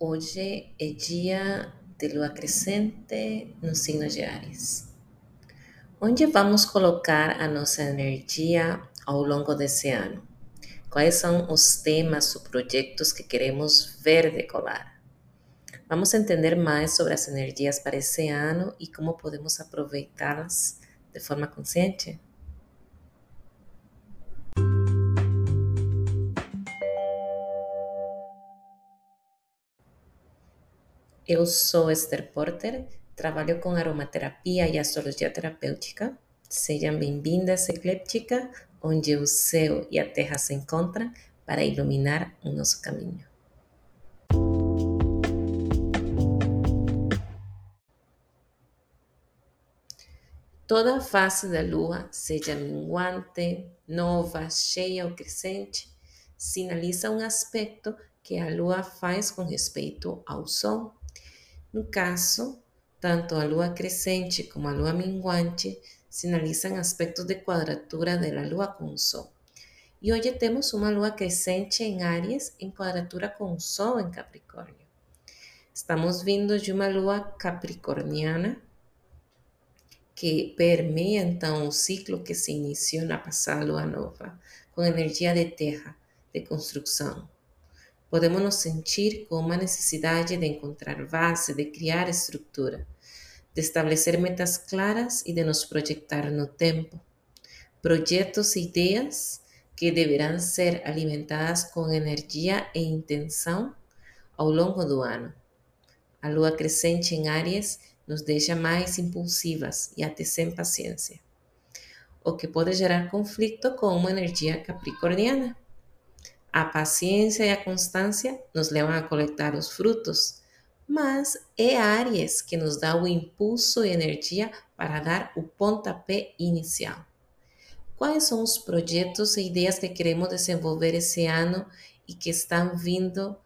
Hoje é dia de lua crescente no signo de Áries. Onde vamos colocar a nossa energia ao longo desse ano? Quais são os temas ou projetos que queremos ver decolar? Vamos entender mais sobre as energias para esse ano e como podemos aproveitá-las de forma consciente? Eu sou Esther Porter, trabalho com aromaterapia e astrologia terapêutica. Sejam bem-vindas, Ecléptica, onde o céu e a terra se encontram para iluminar o nosso caminho. Toda fase da lua, seja minguante, nova, cheia ou crescente, sinaliza um aspecto que a lua faz com respeito ao sol no caso, tanto a lua crescente como a lua minguante sinalizam aspectos de quadratura da lua com o sol. E hoje temos uma lua crescente em Áries em quadratura com o sol em Capricórnio. Estamos vindo de uma lua capricorniana que permeia então o ciclo que se iniciou na passada lua nova, com energia de terra, de construção, podemos nos sentir com uma necessidade de encontrar base, de criar estrutura, de estabelecer metas claras e de nos projetar no tempo. Projetos e ideias que deverão ser alimentadas com energia e intenção ao longo do ano. A lua crescente em Áries nos deixa mais impulsivas e até sem paciência, o que pode gerar conflito com uma energia capricorniana. A paciência e a constância nos levam a coletar os frutos, mas é Aries que nos dá o impulso e energia para dar o pontapé inicial. Quais são os projetos e ideias que queremos desenvolver esse ano e que estão vindo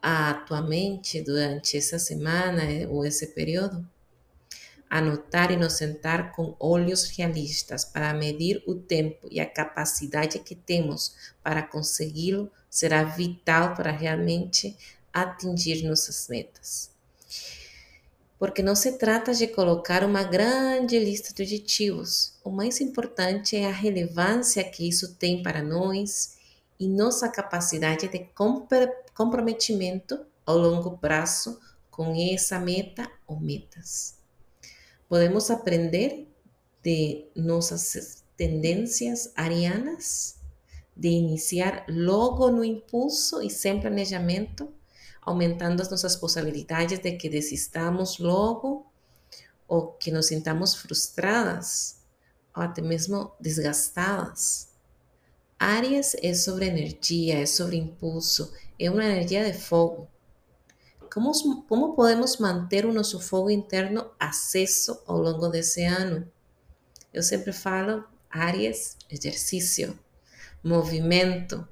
à tua mente durante essa semana ou esse período? Anotar e nos sentar com olhos realistas para medir o tempo e a capacidade que temos para consegui-lo será vital para realmente atingir nossas metas. Porque não se trata de colocar uma grande lista de objetivos. O mais importante é a relevância que isso tem para nós e nossa capacidade de comprometimento ao longo prazo com essa meta ou metas. Podemos aprender de nossas tendências arianas, de iniciar logo no impulso e sem planejamento, aumentando as nossas possibilidades de que desistamos logo ou que nos sintamos frustradas ou até mesmo desgastadas. Áries é sobre energia, é sobre impulso, é uma energia de fogo. Como, como podemos manter o nosso fogo interno aceso ao longo desse ano? Eu sempre falo, Áries, exercício, movimento.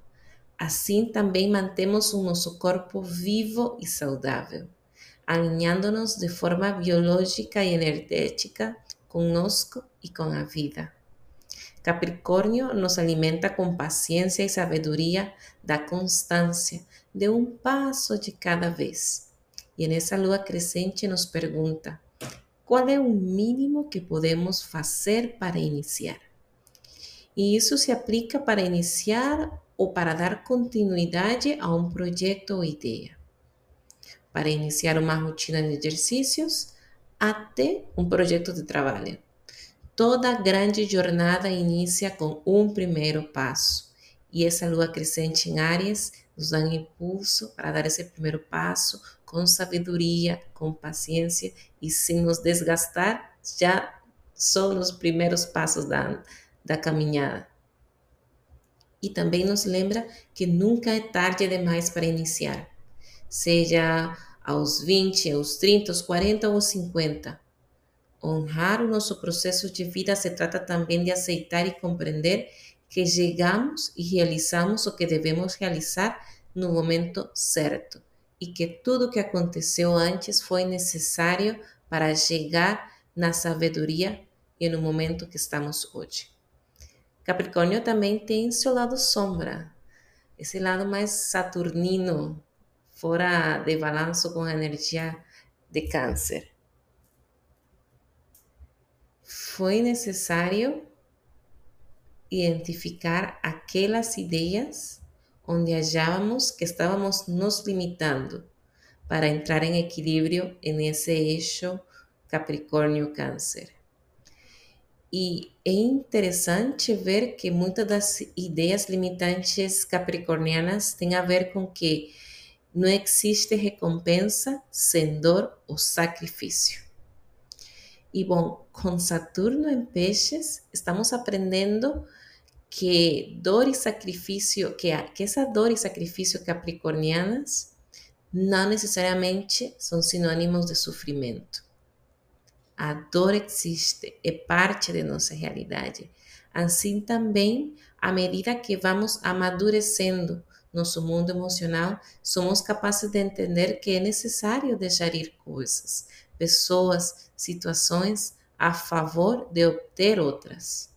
Assim também mantemos o nosso corpo vivo e saudável, alinhando-nos de forma biológica e energética conosco e com a vida. Capricórnio nos alimenta com paciência e sabedoria da constância, de um passo de cada vez e nessa lua crescente nos pergunta: qual é o mínimo que podemos fazer para iniciar? E isso se aplica para iniciar ou para dar continuidade a um projeto ou ideia. Para iniciar uma rotina de exercícios até um projeto de trabalho. Toda grande jornada inicia com um primeiro passo. E essa lua crescente em Áries nos um impulso para dar esse primeiro passo com sabedoria, com paciência e sem nos desgastar, já só nos primeiros passos da, da caminhada. E também nos lembra que nunca é tarde demais para iniciar, seja aos 20, aos 30, aos 40 ou aos 50. Honrar o nosso processo de vida se trata também de aceitar e compreender que chegamos e realizamos o que devemos realizar no momento certo e que tudo o que aconteceu antes foi necessário para chegar na sabedoria e no momento que estamos hoje. Capricórnio também tem seu lado sombra, esse lado mais saturnino, fora de balanço com a energia de câncer. Foi necessário identificar aquelas ideias onde achávamos que estávamos nos limitando para entrar em equilíbrio nesse eixo Capricórnio-Câncer. E é interessante ver que muitas das ideias limitantes capricornianas têm a ver com que não existe recompensa sem dor ou sacrifício. E bom, com Saturno em Peixes, estamos aprendendo que dor e sacrifício, que, que essa dor e sacrifício capricornianas não necessariamente são sinônimos de sofrimento. A dor existe, é parte de nossa realidade. Assim também, à medida que vamos amadurecendo nosso mundo emocional, somos capazes de entender que é necessário deixar ir coisas, pessoas, situações a favor de obter outras.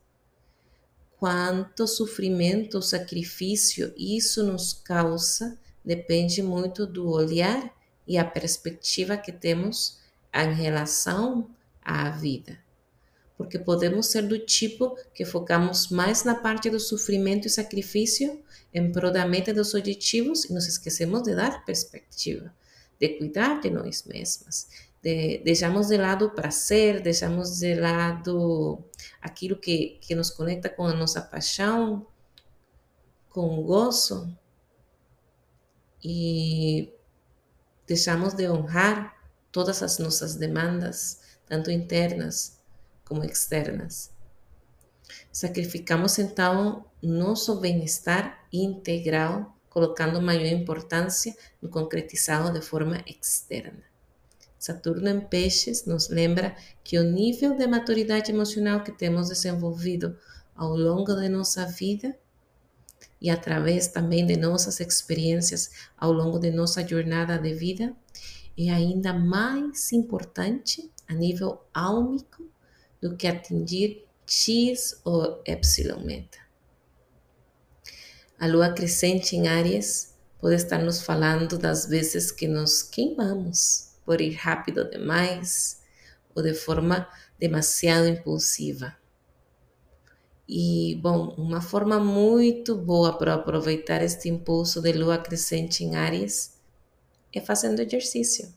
Quanto sofrimento ou sacrifício isso nos causa depende muito do olhar e a perspectiva que temos em relação à vida. Porque podemos ser do tipo que focamos mais na parte do sofrimento e sacrifício em prol da meta dos objetivos e nos esquecemos de dar perspectiva, de cuidar de nós mesmas, de, deixamos de lado o prazer, deixamos de lado aquilo que, que nos conecta com a nossa paixão, com o gozo, e deixamos de honrar todas as nossas demandas, tanto internas como externas. Sacrificamos então nosso bem-estar integral, colocando maior importância no concretizado de forma externa. Saturno em Peixes nos lembra que o nível de maturidade emocional que temos desenvolvido ao longo de nossa vida e através também de nossas experiências ao longo de nossa jornada de vida é ainda mais importante a nível álmico do que atingir X ou Y meta. A lua crescente em Áries pode estar nos falando das vezes que nos queimamos por ir rápido demais ou de forma demasiado impulsiva. E, bom, uma forma muito boa para aproveitar este impulso de lua crescente em Ares é fazendo exercício,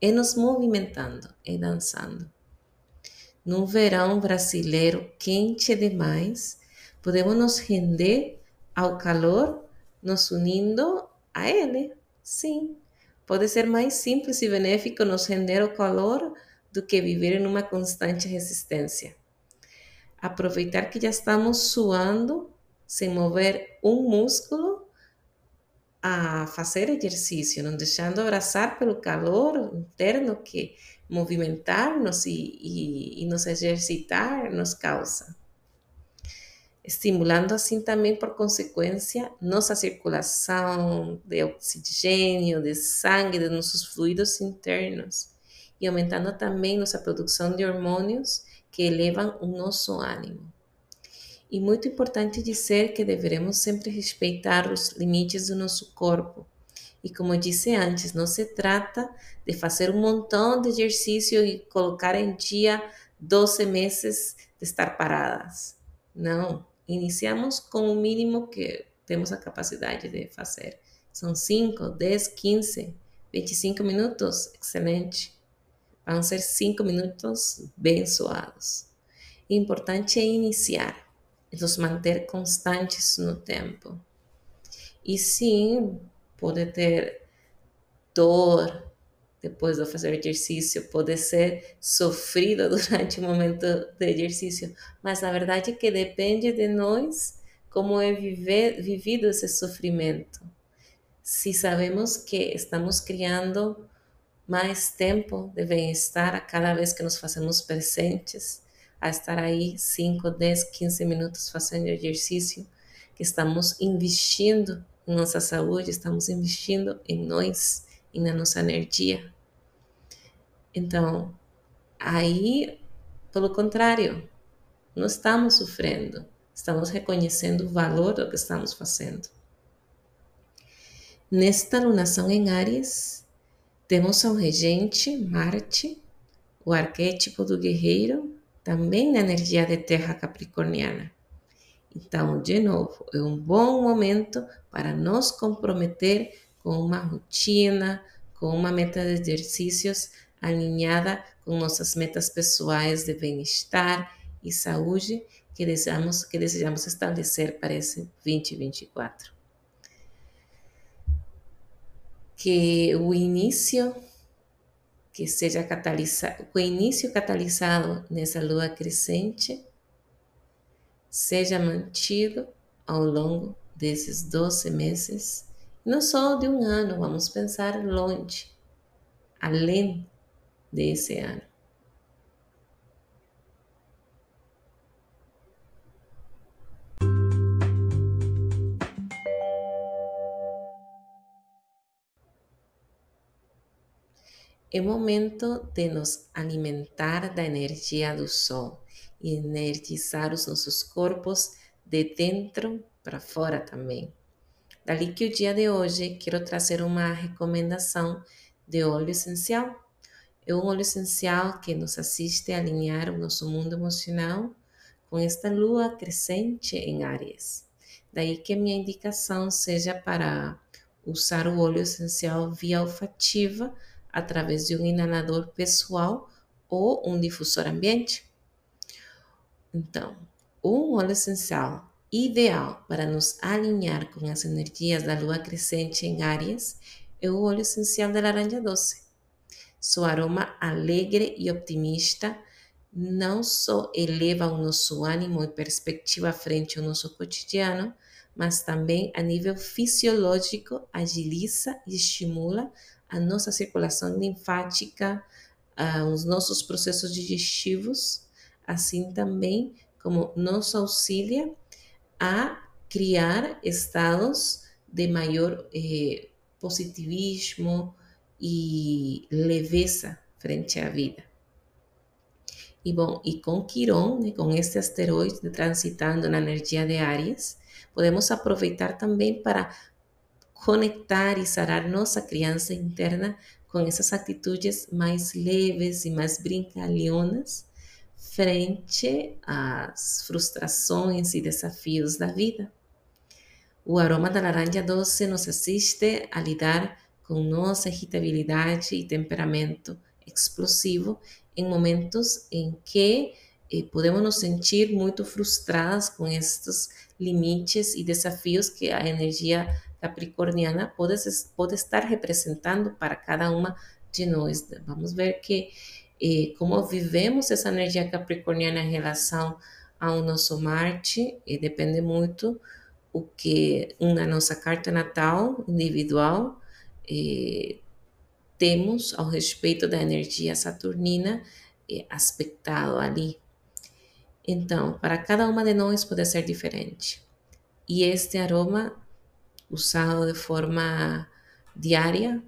é nos movimentando, é dançando. Num verão brasileiro quente demais, podemos nos render ao calor, nos unindo a ele. Sim, Pode ser mais simples e benéfico nos render o calor do que viver em uma constante resistência. Aproveitar que já estamos suando sem mover um músculo a fazer exercício, não deixando abraçar pelo calor interno que movimentar-nos e, e, e nos exercitar nos causa estimulando assim também, por consequência, nossa circulação de oxigênio, de sangue, de nossos fluidos internos, e aumentando também nossa produção de hormônios que elevam o nosso ânimo. E muito importante dizer que deveremos sempre respeitar os limites do nosso corpo. E como disse antes, não se trata de fazer um montão de exercício e colocar em dia 12 meses de estar paradas. Não, Iniciamos com o mínimo que temos a capacidade de fazer. São 5, 10, 15, 25 minutos, excelente. Vão ser 5 minutos. O importante é iniciar, nos manter constantes no tempo. E sim, pode ter dor, depois de fazer exercício, pode ser sofrido durante o momento de exercício, mas na verdade que depende de nós como é viver, vivido esse sofrimento. Se sabemos que estamos criando mais tempo de bem-estar a cada vez que nos fazemos presentes, a estar aí 5, 10, 15 minutos fazendo exercício, que estamos investindo em nossa saúde, estamos investindo em nós e na nossa energia. Então, aí, pelo contrário, não estamos sofrendo, estamos reconhecendo o valor do que estamos fazendo. Nesta lunação em Áries, temos ao regente Marte, o arquétipo do guerreiro, também na energia de terra capricorniana. Então, de novo, é um bom momento para nos comprometer com uma rotina, com uma meta de exercícios alinhada com nossas metas pessoais de bem-estar e saúde que desejamos, que desejamos estabelecer para esse 2024. Que o início que seja catalisado, o início catalisado nessa lua crescente seja mantido ao longo desses 12 meses, não só de um ano, vamos pensar longe, além desse ano. É momento de nos alimentar da energia do sol e energizar os nossos corpos de dentro para fora também. Dali que o dia de hoje quero trazer uma recomendação de óleo essencial. É um óleo essencial que nos assiste a alinhar o nosso mundo emocional com esta lua crescente em Áries. Daí que minha indicação seja para usar o óleo essencial via olfativa através de um inalador pessoal ou um difusor ambiente. Então, um óleo essencial ideal para nos alinhar com as energias da lua crescente em Áries é o óleo essencial da laranja doce. Seu aroma alegre e optimista não só eleva o nosso ânimo e perspectiva frente ao nosso cotidiano, mas também a nível fisiológico agiliza e estimula a nossa circulação linfática, uh, os nossos processos digestivos assim também como nos auxilia a criar estados de maior eh, positivismo e leveza frente à vida. E bom, e com Quirón, né, com este asteroide transitando na energia de Aries, podemos aproveitar também para conectar e sarar nossa criança interna com essas atitudes mais leves e mais brincalhonas frente às frustrações e desafios da vida. O aroma da laranja doce nos assiste a lidar com nossa irritabilidade e temperamento explosivo em momentos em que eh, podemos nos sentir muito frustradas com estes limites e desafios que a energia capricorniana pode, pode estar representando para cada uma de nós. Vamos ver que e como vivemos essa energia capricorniana em relação ao nosso Marte, e depende muito o que na nossa carta natal individual temos ao respeito da energia saturnina eh, aspectado ali. Então, para cada uma de nós pode ser diferente. E este aroma, usado de forma diária,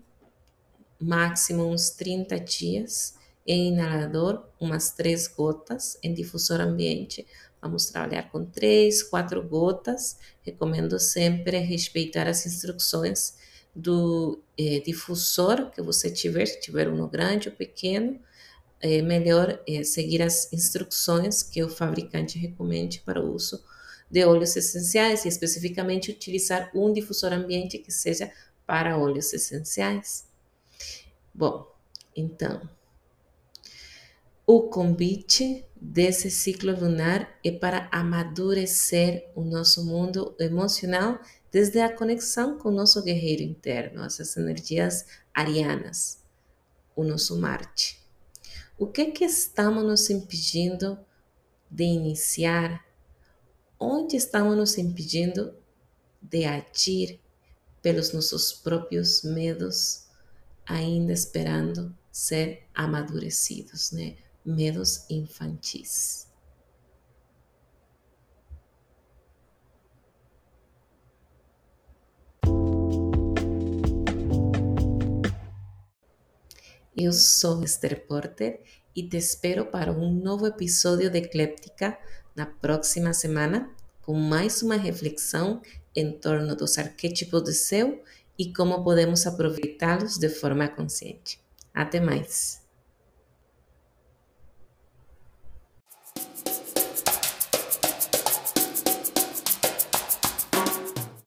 máximo uns 30 dias, em inalador, umas três gotas. Em difusor ambiente, vamos trabalhar com três, quatro gotas. Recomendo sempre respeitar as instruções do eh, difusor que você tiver, se tiver um grande ou pequeno. É melhor é, seguir as instruções que o fabricante recomende para o uso de óleos essenciais e especificamente utilizar um difusor ambiente que seja para óleos essenciais. Bom, então, o convite desse ciclo lunar é para amadurecer o nosso mundo emocional desde a conexão com nosso guerreiro interno, essas energias arianas, o nosso Marte. O que que estamos nos impedindo de iniciar? Onde estamos nos impedindo de agir pelos nossos próprios medos, ainda esperando ser amadurecidos, né? medos infantis. Eu sou Esther Porter e te espero para um novo episódio de Ecléptica na próxima semana com mais uma reflexão em torno dos arquétipos do céu e como podemos aproveitá-los de forma consciente. Até mais!